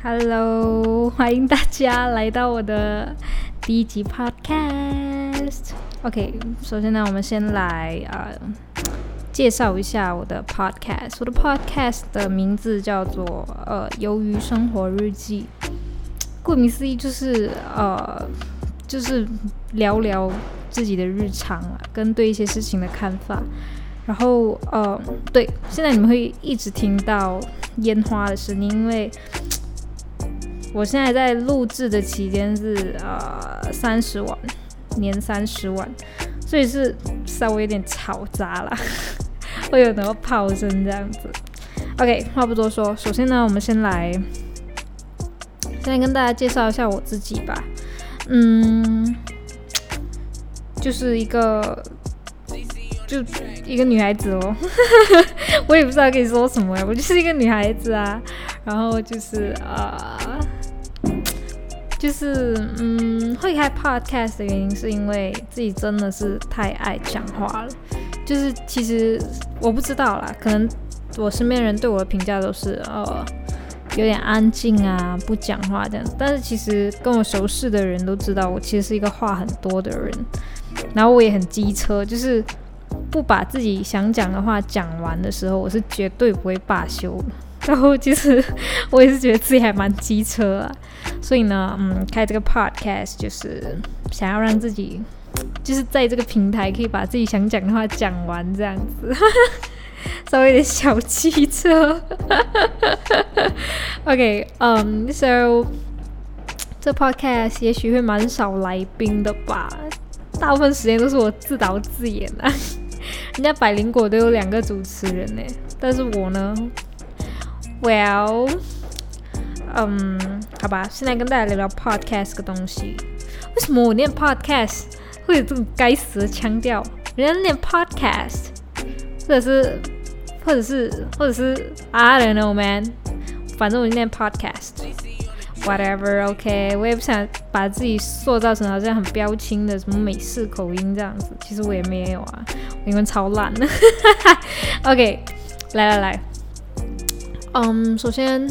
Hello，欢迎大家来到我的第一集 Podcast。OK，首先呢，我们先来啊介绍一下我的 Podcast。我的 Podcast 的名字叫做呃《鱿鱼生活日记》，顾名思义就是呃就是聊聊自己的日常啊，跟对一些事情的看法。然后呃对，现在你们会一直听到烟花的声音，因为。我现在在录制的期间是呃三十晚年三十晚，所以是稍微有点嘈杂啦，会有很多炮声这样子。OK，话不多说，首先呢，我们先来，先来跟大家介绍一下我自己吧。嗯，就是一个就一个女孩子哦，我也不知道可以说什么呀，我就是一个女孩子啊，然后就是啊。就是嗯，会开 podcast 的原因是因为自己真的是太爱讲话了。就是其实我不知道啦，可能我身边人对我的评价都是呃有点安静啊，不讲话这样。但是其实跟我熟识的人都知道，我其实是一个话很多的人。然后我也很机车，就是不把自己想讲的话讲完的时候，我是绝对不会罢休。然后其实我也是觉得自己还蛮机车啊，所以呢，嗯，开这个 podcast 就是想要让自己就是在这个平台可以把自己想讲的话讲完这样子，稍微有点小机车。OK，嗯，so 这 podcast 也许会蛮少来宾的吧，大部分时间都是我自导自演啊。人家百灵果都有两个主持人呢，但是我呢？Well，嗯，好吧，现在跟大家聊聊 podcast 个东西。为什么我念 podcast 会有这种该死的腔调？人家念 podcast，或者是，或者是，或者是，I don't know man，反正我就念 podcast。Whatever，OK，我也不想把自己塑造成好像很标清的什么美式口音这样子，其实我也没有啊，我英文超烂的。OK，来来来。嗯，首先，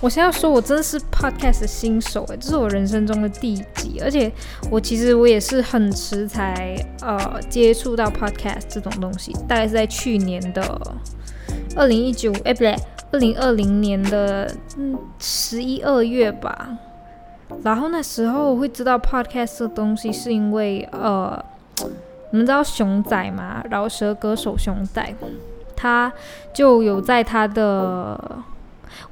我先要说，我真的是 podcast 新手诶，这是我人生中的第一集，而且我其实我也是很迟才呃接触到 podcast 这种东西，大概是在去年的二零一九，哎不对，二零二零年的嗯十一二月吧。然后那时候会知道 podcast 的东西，是因为呃，你们知道熊仔吗？饶舌歌手熊仔。他就有在他的，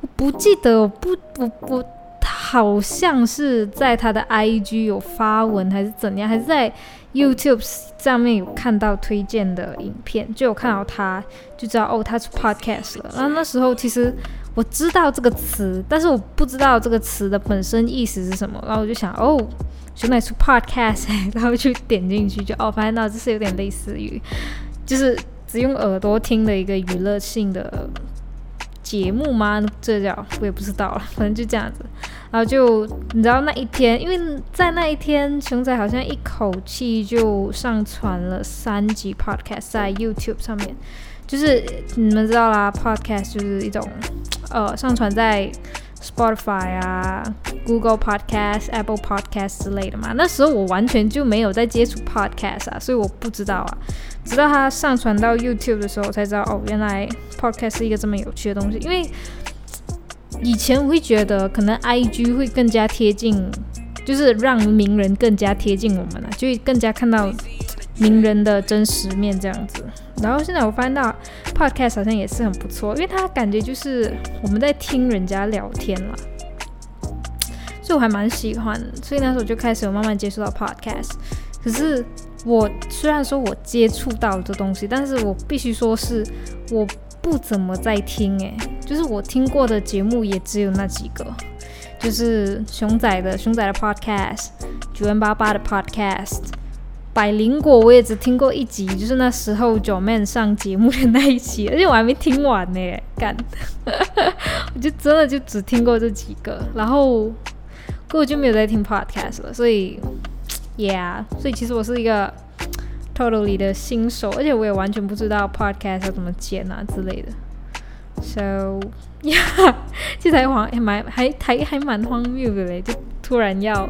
我不记得，我不，我我好像是在他的 IG 有发文还是怎样，还是在 YouTube 上面有看到推荐的影片，就有看到他，就知道哦，他是 Podcast 了。然后那时候其实我知道这个词，但是我不知道这个词的本身意思是什么。然后我就想，哦，原来出 Podcast，然后就点进去，就哦，发现到这是有点类似于，就是。只用耳朵听的一个娱乐性的节目吗？这叫我也不知道了，反正就这样子。然后就你知道那一天，因为在那一天，熊仔好像一口气就上传了三集 podcast 在 YouTube 上面。就是你们知道啦，podcast 就是一种呃上传在 Spotify 啊、Google Podcast、Apple Podcast 之类的嘛。那时候我完全就没有在接触 podcast 啊，所以我不知道啊。直到它上传到 YouTube 的时候，我才知道哦，原来 Podcast 是一个这么有趣的东西。因为以前我会觉得，可能 IG 会更加贴近，就是让名人更加贴近我们了，就会更加看到名人的真实面这样子。然后现在我发现到 Podcast 好像也是很不错，因为它感觉就是我们在听人家聊天了，所以我还蛮喜欢。所以那时候就开始有慢慢接触到 Podcast，可是。我虽然说我接触到这东西，但是我必须说是我不怎么在听诶，就是我听过的节目也只有那几个，就是熊仔的熊仔的 podcast，九零八八的 podcast，百灵果我也只听过一集，就是那时候九 man 上节目的那一期，而且我还没听完呢，干，我就真的就只听过这几个，然后根本就没有在听 podcast 了，所以，yeah，所以其实我是一个 totally 的新手，而且我也完全不知道 podcast 要怎么剪啊之类的，so yeah，其实还荒还蛮还还还蛮荒谬的嘞，就突然要。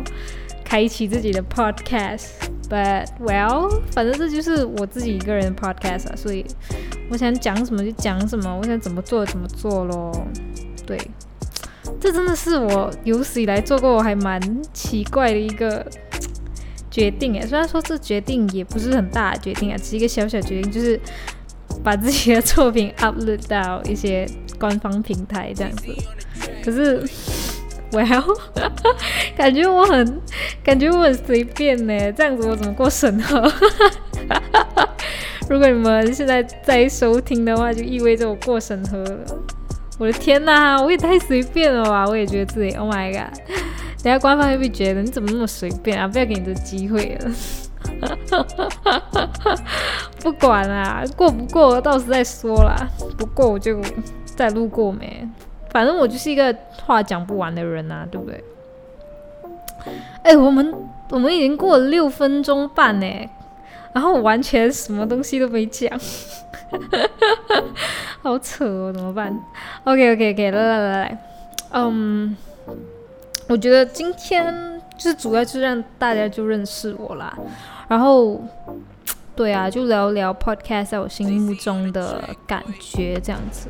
开启自己的 podcast But well，反正这就是我自己一个人的 podcast，所以我想讲什么就讲什么，我想怎么做怎么做咯。对，这真的是我有史以来做过我还蛮奇怪的一个决定诶。虽然说这决定也不是很大的决定啊，只是一个小小决定，就是把自己的作品 upload 到一些官方平台这样子。可是。Well，感觉我很，感觉我很随便呢。这样子我怎么过审核？如果你们现在在收听的话，就意味着我过审核了。我的天哪，我也太随便了吧！我也觉得自己，Oh my god！等下官方会不会觉得你怎么那么随便啊？不要给你这机会了。不管啦，过不过到时再说啦。不过我就再路过没。反正我就是一个话讲不完的人呐，对不对？哎，我们我们已经过了六分钟半呢，然后完全什么东西都没讲，好扯哦，怎么办？OK OK OK，来来来来，嗯，我觉得今天就是主要就是让大家就认识我啦，然后对啊，就聊聊 Podcast 在我心目中的感觉这样子。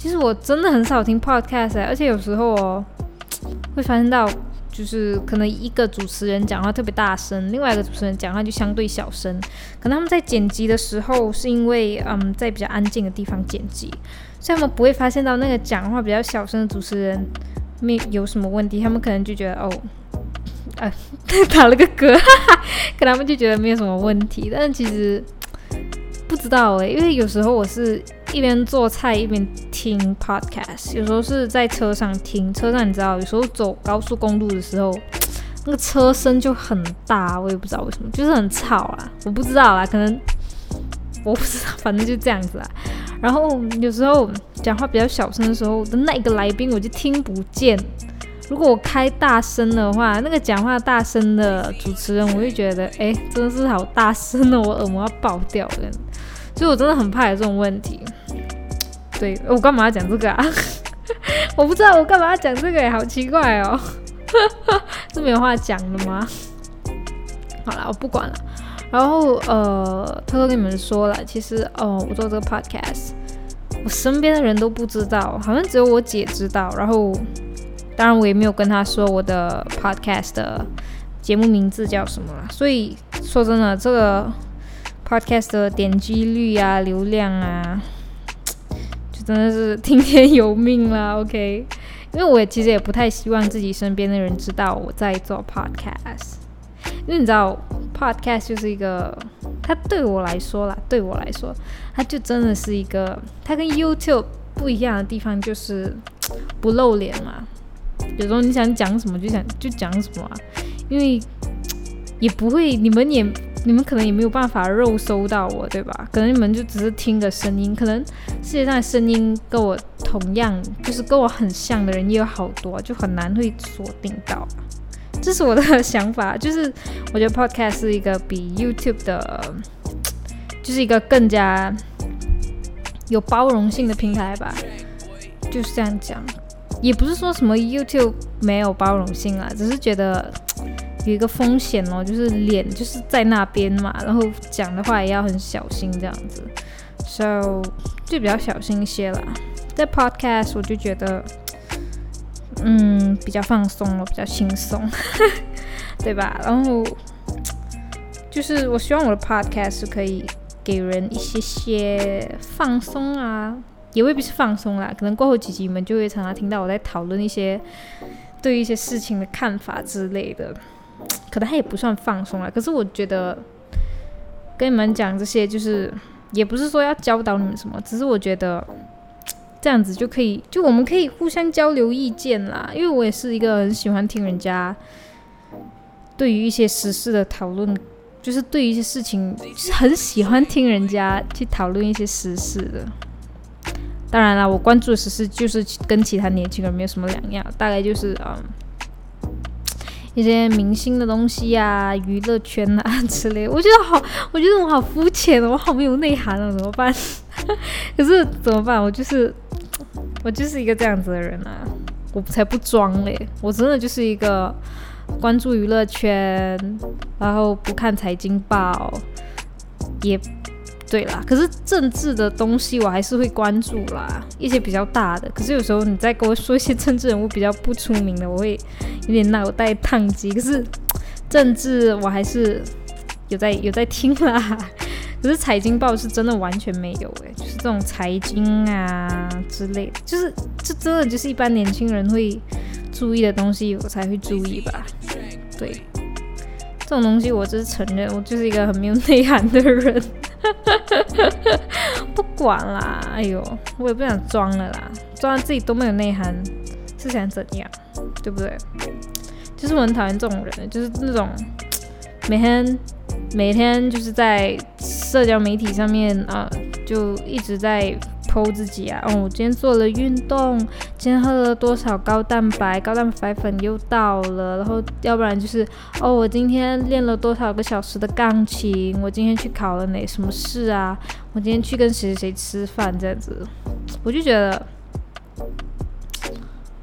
其实我真的很少听 podcast，而且有时候哦，会发现到就是可能一个主持人讲话特别大声，另外一个主持人讲话就相对小声。可能他们在剪辑的时候，是因为嗯在比较安静的地方剪辑，所以他们不会发现到那个讲话比较小声的主持人没有什么问题。他们可能就觉得哦，啊 打了个嗝，可他们就觉得没有什么问题。但其实。不知道诶，因为有时候我是一边做菜一边听 podcast，有时候是在车上听。车上你知道，有时候走高速公路的时候，那个车声就很大，我也不知道为什么，就是很吵啊。我不知道啦，可能我不知道，反正就这样子啊。然后有时候讲话比较小声的时候的那个来宾，我就听不见。如果我开大声的话，那个讲话大声的主持人，我就觉得，哎，真的是好大声哦，我耳膜要爆掉了。所以我真的很怕有这种问题。对我干嘛要讲这个啊？我不知道我干嘛要讲这个，好奇怪哦。是没有话讲的吗？好了，我不管了。然后呃，偷偷跟你们说了，其实哦，我做这个 podcast，我身边的人都不知道，好像只有我姐知道。然后当然我也没有跟她说我的 podcast 的节目名字叫什么了。所以说真的，这个。Podcast 的点击率啊，流量啊，真的是听天由命啦。OK，因为我其实也不太希望自己身边的人知道我在做 Podcast，因为你知道，Podcast 就是一个，它对我来说啦，对我来说，它就真的是一个，它跟 YouTube 不一样的地方就是 不露脸嘛。有时候你想讲什么就想就讲什么，因为 也不会，你们也。你们可能也没有办法肉搜到我，对吧？可能你们就只是听个声音，可能世界上的声音跟我同样，就是跟我很像的人也有好多，就很难会锁定到。这是我的想法，就是我觉得 Podcast 是一个比 YouTube 的，就是一个更加有包容性的平台吧。就是这样讲，也不是说什么 YouTube 没有包容性啊，只是觉得。有一个风险哦，就是脸就是在那边嘛，然后讲的话也要很小心这样子，so 就比较小心一些啦。在 podcast 我就觉得，嗯，比较放松了，比较轻松，对吧？然后就是我希望我的 podcast 可以给人一些些放松啊，也未必是放松啦，可能过后几集你们就会常常听到我在讨论一些对一些事情的看法之类的。可能他也不算放松了，可是我觉得跟你们讲这些，就是也不是说要教导你们什么，只是我觉得这样子就可以，就我们可以互相交流意见啦。因为我也是一个很喜欢听人家对于一些时事的讨论就是对于一些事情，就是很喜欢听人家去讨论一些时事的。当然啦，我关注的时事就是跟其他年轻人没有什么两样，大概就是嗯一些明星的东西啊、娱乐圈啊之类。我觉得好，我觉得我好肤浅哦，我好没有内涵啊，怎么办？可是怎么办？我就是我就是一个这样子的人啊，我才不装嘞，我真的就是一个。关注娱乐圈，然后不看财经报，也对啦。可是政治的东西我还是会关注啦，一些比较大的。可是有时候你再跟我说一些政治人物比较不出名的，我会有点脑袋宕机。可是政治我还是有在 有在听啦。可是财经报是真的完全没有诶，就是这种财经啊之类的，就是这真的就是一般年轻人会。注意的东西我才会注意吧，对，这种东西我只是承认，我就是一个很没有内涵的人，不管啦，哎呦，我也不想装了啦，装自己都没有内涵是想怎样，对不对？就是我很讨厌这种人，就是那种每天每天就是在社交媒体上面啊，就一直在。剖自己啊！哦，我今天做了运动，今天喝了多少高蛋白？高蛋白粉又到了。然后，要不然就是哦，我今天练了多少个小时的钢琴？我今天去考了哪什么试啊？我今天去跟谁谁吃饭？这样子，我就觉得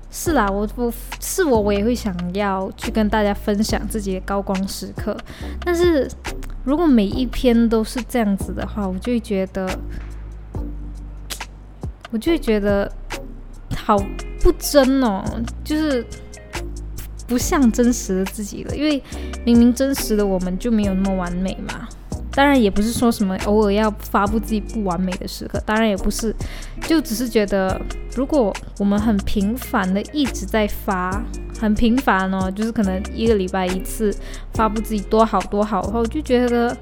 是啦。我我是我，我也会想要去跟大家分享自己的高光时刻。但是如果每一篇都是这样子的话，我就会觉得。我就会觉得好不真哦，就是不像真实的自己了。因为明明真实的我们就没有那么完美嘛。当然也不是说什么偶尔要发布自己不完美的时刻，当然也不是，就只是觉得如果我们很频繁的一直在发，很频繁哦，就是可能一个礼拜一次发布自己多好多好的话，我就觉得。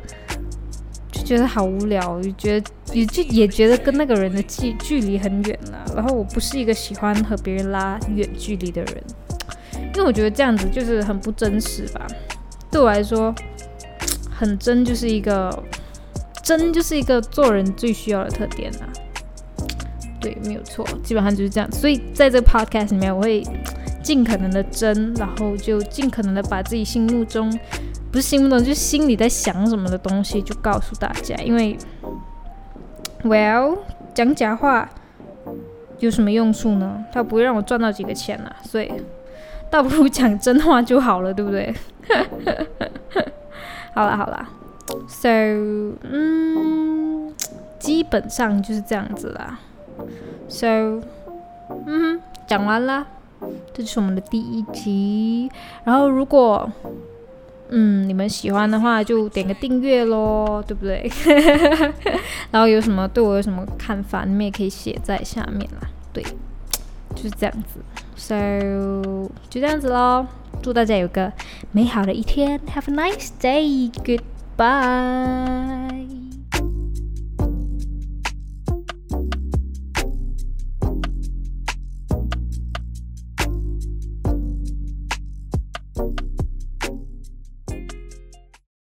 觉得好无聊，也觉得也就也觉得跟那个人的距距离很远了。然后我不是一个喜欢和别人拉远距离的人，因为我觉得这样子就是很不真实吧。对我来说，很真就是一个真就是一个做人最需要的特点啊。对，没有错，基本上就是这样。所以在这个 podcast 里面，我会尽可能的真，然后就尽可能的把自己心目中。不是心不懂，就是心里在想什么的东西，就告诉大家。因为，Well，讲假话有什么用处呢？它不会让我赚到几个钱呐，所以倒不如讲真话就好了，对不对？好了好了，So，嗯，基本上就是这样子啦。So，嗯，讲完了，这就是我们的第一集。然后如果嗯，你们喜欢的话就点个订阅咯，对不对？然后有什么对我有什么看法，你们也可以写在下面啦。对，就是这样子。So 就这样子喽，祝大家有个美好的一天，Have a nice day，Goodbye。